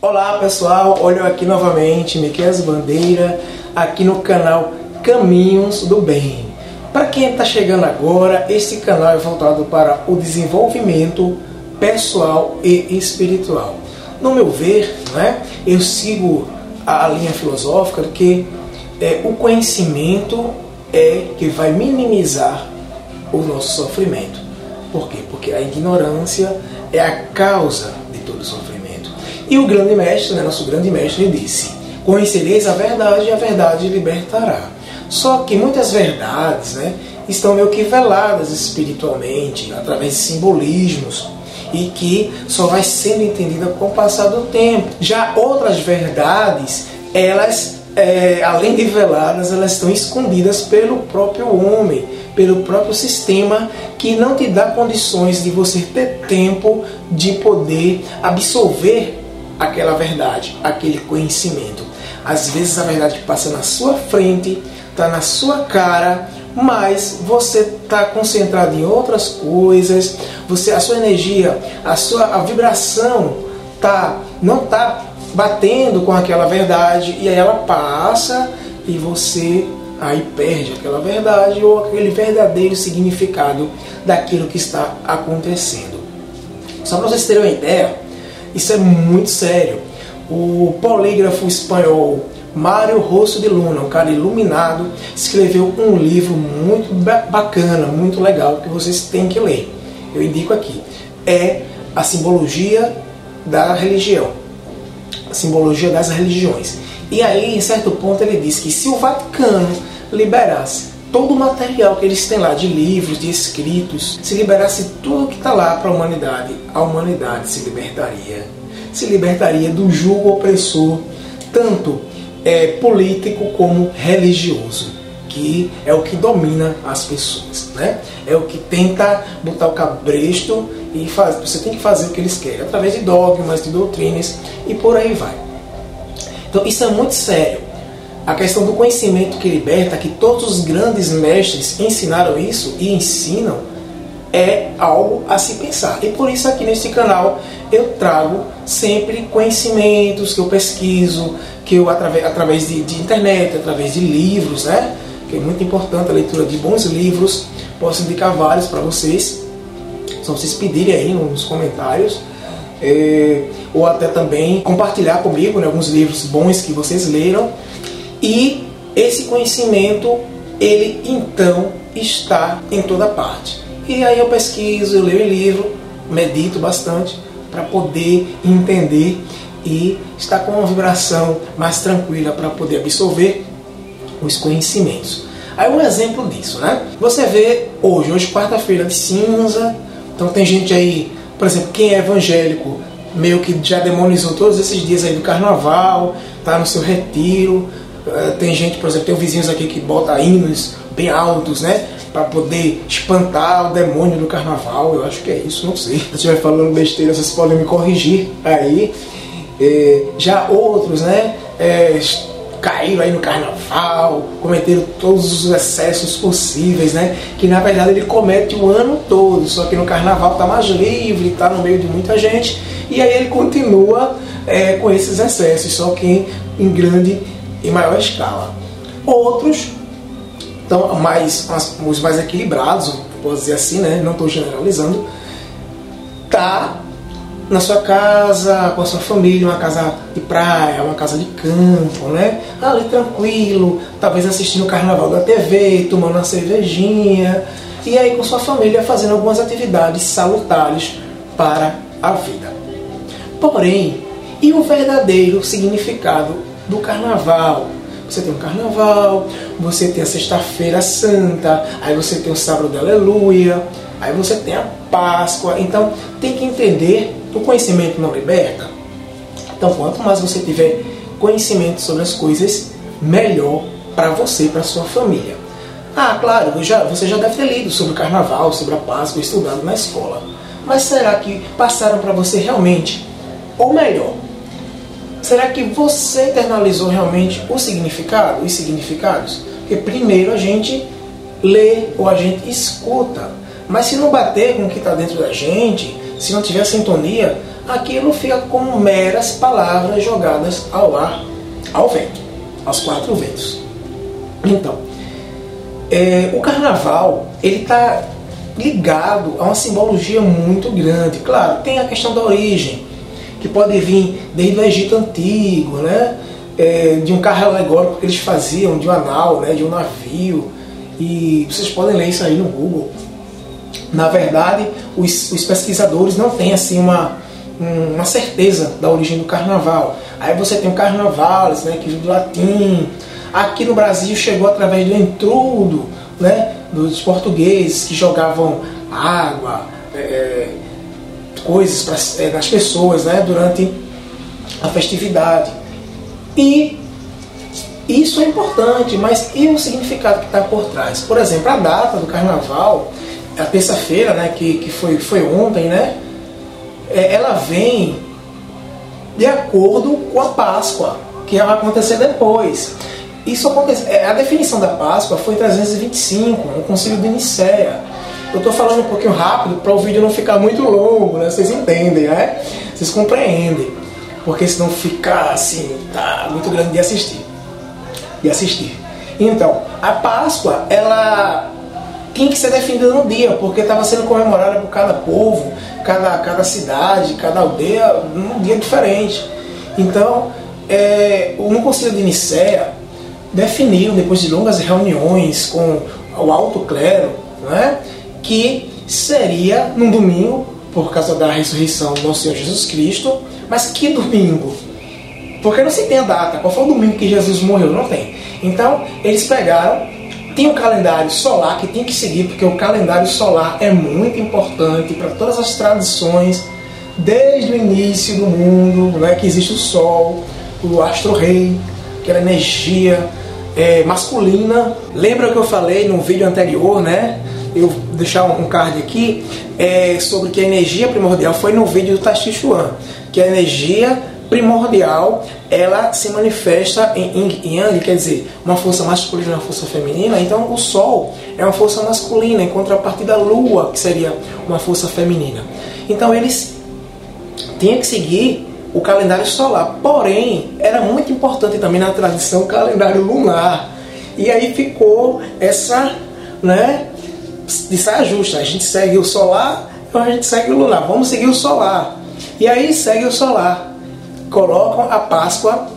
Olá pessoal, olho aqui novamente, Miquel Bandeira, aqui no canal Caminhos do Bem. Para quem está chegando agora, este canal é voltado para o desenvolvimento pessoal e espiritual. No meu ver, né, eu sigo a linha filosófica de que é, o conhecimento é que vai minimizar o nosso sofrimento. Por quê? Porque a ignorância é a causa de todo sofrimento. E o grande mestre, né, nosso grande mestre, disse: Conhecereis a verdade e a verdade libertará. Só que muitas verdades né, estão meio que veladas espiritualmente, através de simbolismos, e que só vai sendo entendida com o passar do tempo. Já outras verdades, elas, é, além de veladas, elas estão escondidas pelo próprio homem, pelo próprio sistema, que não te dá condições de você ter tempo de poder absorver aquela verdade, aquele conhecimento. Às vezes a verdade passa na sua frente, está na sua cara, mas você está concentrado em outras coisas, você a sua energia, a sua a vibração tá não está batendo com aquela verdade e aí ela passa e você aí perde aquela verdade ou aquele verdadeiro significado daquilo que está acontecendo. Só para vocês terem uma ideia, isso é muito sério. O polígrafo espanhol Mário Rosso de Luna, um cara iluminado, escreveu um livro muito bacana, muito legal, que vocês têm que ler. Eu indico aqui. É a simbologia da religião. A simbologia das religiões. E aí, em certo ponto, ele diz que se o Vaticano liberasse todo o material que eles têm lá, de livros, de escritos, se liberasse tudo que está lá para a humanidade, a humanidade se libertaria. Se libertaria do jugo opressor, tanto é, político como religioso, que é o que domina as pessoas. Né? É o que tenta botar o cabresto e faz, você tem que fazer o que eles querem, através de dogmas, de doutrinas e por aí vai. Então isso é muito sério a questão do conhecimento que liberta, que todos os grandes mestres ensinaram isso e ensinam, é algo a se pensar. E por isso aqui neste canal eu trago sempre conhecimentos que eu pesquiso, que eu através, através de, de internet, através de livros, né? Que é muito importante a leitura de bons livros. Posso indicar vários para vocês. Só vocês pedirem aí nos comentários. É, ou até também compartilhar comigo né, alguns livros bons que vocês leram e esse conhecimento, ele então está em toda parte. E aí eu pesquiso, eu leio livro, medito bastante para poder entender e estar com uma vibração mais tranquila para poder absorver os conhecimentos. Aí um exemplo disso, né? Você vê hoje, hoje quarta-feira de cinza, então tem gente aí, por exemplo, quem é evangélico, meio que já demonizou todos esses dias aí do carnaval, tá no seu retiro, tem gente, por exemplo, tem vizinhos aqui que bota hinos bem altos, né? Para poder espantar o demônio do carnaval. Eu acho que é isso, não sei. Se eu estiver falando besteira, vocês podem me corrigir aí. É, já outros, né? É, caíram aí no carnaval, cometeram todos os excessos possíveis, né? Que na verdade ele comete o ano todo, só que no carnaval tá mais livre, tá no meio de muita gente, e aí ele continua é, com esses excessos, só que em grande em maior escala. Outros estão mais, os mais equilibrados, posso dizer assim, né? não estou generalizando, tá na sua casa, com a sua família, uma casa de praia, uma casa de campo, né? Ali tranquilo, talvez assistindo o carnaval da TV, tomando uma cervejinha, e aí com sua família fazendo algumas atividades salutares para a vida. Porém, e o verdadeiro significado do carnaval. Você tem o carnaval, você tem a sexta-feira santa, aí você tem o sábado da aleluia, aí você tem a Páscoa. Então tem que entender, o conhecimento não liberta. Então quanto mais você tiver conhecimento sobre as coisas, melhor para você e para sua família. Ah, claro, já, você já deve ter lido sobre o carnaval, sobre a Páscoa, estudado na escola. Mas será que passaram para você realmente? Ou melhor, Será que você internalizou realmente o significado, os significados? Porque primeiro a gente lê ou a gente escuta. Mas se não bater com o que está dentro da gente, se não tiver sintonia, aquilo fica como meras palavras jogadas ao ar, ao vento, aos quatro ventos. Então, é, o carnaval ele está ligado a uma simbologia muito grande. Claro, tem a questão da origem, que pode vir desde o Egito Antigo, né? É, de um carro alegórico que eles faziam, de um anal, né? de um navio. E vocês podem ler isso aí no Google. Na verdade, os, os pesquisadores não têm assim uma, uma certeza da origem do carnaval. Aí você tem o carnaval, né, que vem do latim. Aqui no Brasil chegou através do entrudo, né, dos portugueses que jogavam água, é coisas para é, nas pessoas né, durante a festividade. E isso é importante, mas e o significado que está por trás? Por exemplo, a data do carnaval, a terça-feira, né, que, que foi, foi ontem, né, é, ela vem de acordo com a Páscoa, que vai acontecer depois. Isso acontece, é, a definição da Páscoa foi em 325, no Concílio de Nicéia. Eu estou falando um pouquinho rápido para o vídeo não ficar muito longo, né? Vocês entendem, né? Vocês compreendem. Porque senão fica assim, tá muito grande de assistir. De assistir. Então, a Páscoa, ela tinha que ser definida no dia, porque estava sendo comemorada por cada povo, cada, cada cidade, cada aldeia, num dia diferente. Então, é, no Conselho de Nicéia, definiu, depois de longas reuniões com o alto clero, né, que seria num domingo, por causa da ressurreição do Senhor Jesus Cristo, mas que domingo? Porque não se tem a data, qual foi o domingo que Jesus morreu? Não tem. Então, eles pegaram, tem um calendário solar que tem que seguir, porque o calendário solar é muito importante para todas as tradições, desde o início do mundo, né, que existe o Sol, o astro-rei, aquela energia é, masculina. Lembra que eu falei no vídeo anterior, né? Eu deixar um card aqui é, sobre que a energia primordial foi no vídeo do Tashi Chuan, que a energia primordial ela se manifesta em Yin Yang, quer dizer, uma força masculina e uma força feminina. Então, o Sol é uma força masculina, em contrapartida da Lua, que seria uma força feminina. Então, eles tinham que seguir o calendário solar. Porém, era muito importante também na tradição o calendário lunar. E aí ficou essa, né, de saia justa. A gente segue o solar, então a gente segue o lunar. Vamos seguir o solar. E aí segue o solar. Colocam a Páscoa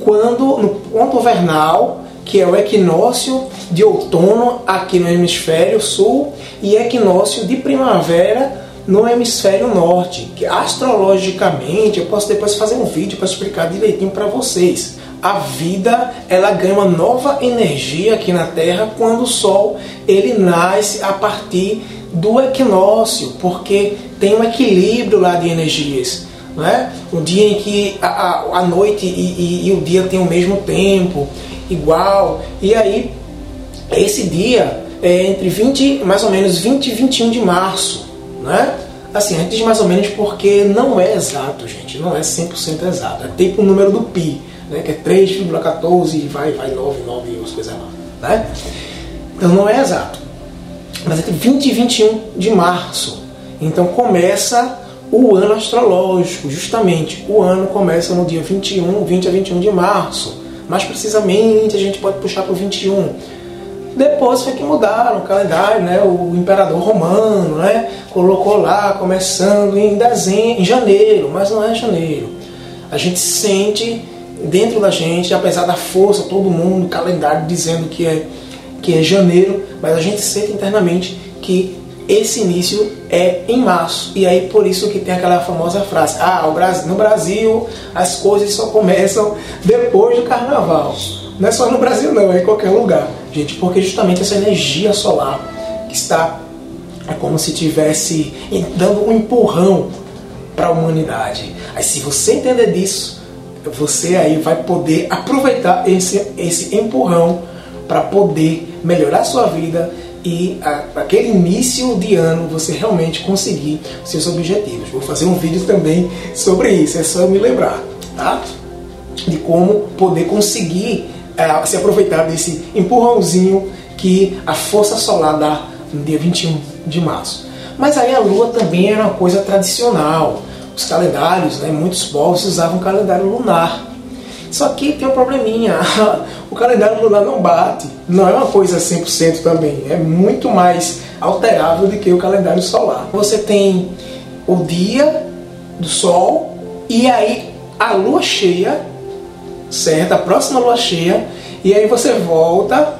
quando no ponto vernal, que é o equinócio de outono aqui no hemisfério sul e equinócio de primavera no hemisfério norte, que astrologicamente eu posso depois fazer um vídeo para explicar direitinho para vocês. A vida ela ganha uma nova energia aqui na Terra quando o Sol ele nasce a partir do equinócio, porque tem um equilíbrio lá de energias. Né? Um dia em que a, a, a noite e, e, e o dia tem o mesmo tempo, igual, e aí esse dia é entre 20, mais ou menos 20 e 21 de março né? Assim, a gente diz mais ou menos porque não é exato, gente, não é 100% exato. É tipo o número do pi, né? que é 3,14 e vai, vai 9, 9 e as coisas lá. Né? Então não é exato. Mas é entre 20 e 21 de março. Então começa o ano astrológico, justamente. O ano começa no dia 21, 20 a 21 de março. Mais precisamente, a gente pode puxar para o 21 depois foi que mudaram o calendário, né? O imperador romano, né? Colocou lá, começando em dezembro, em janeiro, mas não é janeiro. A gente sente dentro da gente, apesar da força, todo mundo, calendário dizendo que é que é janeiro, mas a gente sente internamente que esse início é em março. E aí por isso que tem aquela famosa frase: "Ah, no Brasil as coisas só começam depois do carnaval". Não é só no Brasil não, é em qualquer lugar gente, porque justamente essa energia solar que está é como se tivesse dando um empurrão para a humanidade. Aí se você entender disso, você aí vai poder aproveitar esse, esse empurrão para poder melhorar sua vida e a, aquele início de ano você realmente conseguir seus objetivos. Vou fazer um vídeo também sobre isso, é só me lembrar, tá? De como poder conseguir é, se aproveitar desse empurrãozinho que a força solar dá no dia 21 de março. Mas aí a lua também era uma coisa tradicional, os calendários, né? muitos povos usavam o calendário lunar. Só que tem um probleminha, o calendário lunar não bate, não é uma coisa 100% também, é muito mais alterável do que o calendário solar. Você tem o dia do sol e aí a lua cheia, certo? A próxima lua cheia, e aí você volta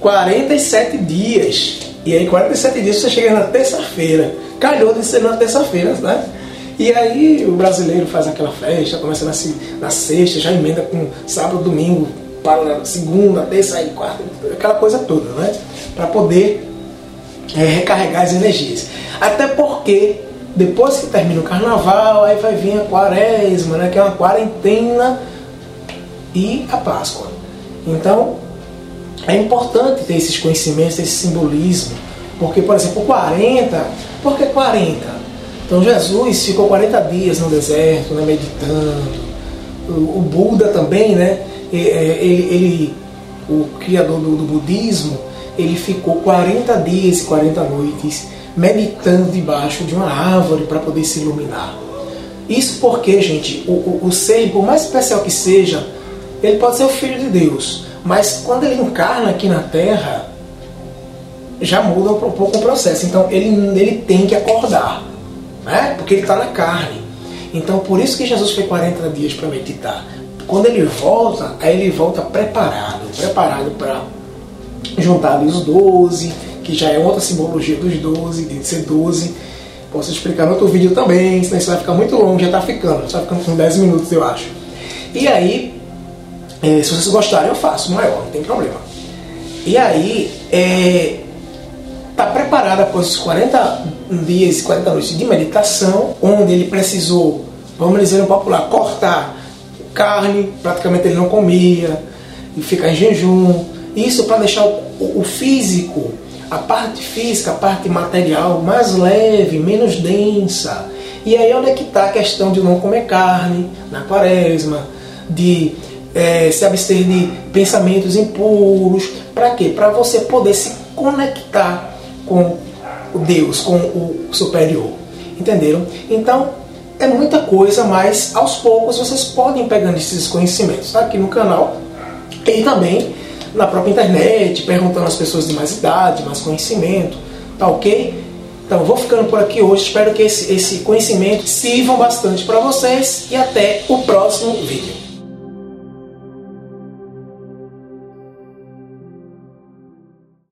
47 dias. E aí 47 dias você chega na terça-feira. Calhou de ser na terça-feira, né? E aí o brasileiro faz aquela festa, começa na, na sexta, já emenda com sábado, domingo, para na segunda, terça e quarta, aquela coisa toda, né? Para poder é, recarregar as energias. Até porque depois que termina o carnaval, aí vai vir a quaresma, né? Que é uma quarentena e a Páscoa. Então é importante ter esses conhecimentos, esse simbolismo. Porque, por exemplo, 40, por que 40? Então Jesus ficou 40 dias no deserto, né, meditando. O, o Buda também, né? É, ele, ele o criador do, do, budismo, ele ficou 40 dias e 40 noites meditando debaixo de uma árvore para poder se iluminar. Isso porque, gente, o, o, o ser, por mais especial que seja, ele pode ser o Filho de Deus, mas quando ele encarna aqui na Terra, já muda um pouco o processo. Então ele, ele tem que acordar né? porque ele está na carne. Então por isso que Jesus foi 40 dias para meditar. Quando ele volta, aí ele volta preparado, preparado para juntar os 12, que já é outra simbologia dos 12, de ser 12. Posso explicar no outro vídeo também, senão isso vai ficar muito longo, já está ficando, está ficando com 10 minutos eu acho. E aí, é, se vocês gostarem, eu faço maior, não tem problema. E aí, é, tá preparado após os 40 dias e 40 noites de meditação, onde ele precisou, vamos dizer no popular, cortar carne, praticamente ele não comia, e ficar em jejum. Isso para deixar o, o físico, a parte física, a parte material mais leve, menos densa. E aí onde é que está a questão de não comer carne na quaresma, de é, se abster de pensamentos impuros. Para quê? Para você poder se conectar com o Deus, com o superior. Entenderam? Então, é muita coisa, mas aos poucos vocês podem pegando esses conhecimentos tá? aqui no canal e também na própria internet, perguntando às pessoas de mais idade, mais conhecimento, tá ok? Então, vou ficando por aqui hoje. Espero que esse, esse conhecimento sirva bastante para vocês e até o próximo vídeo.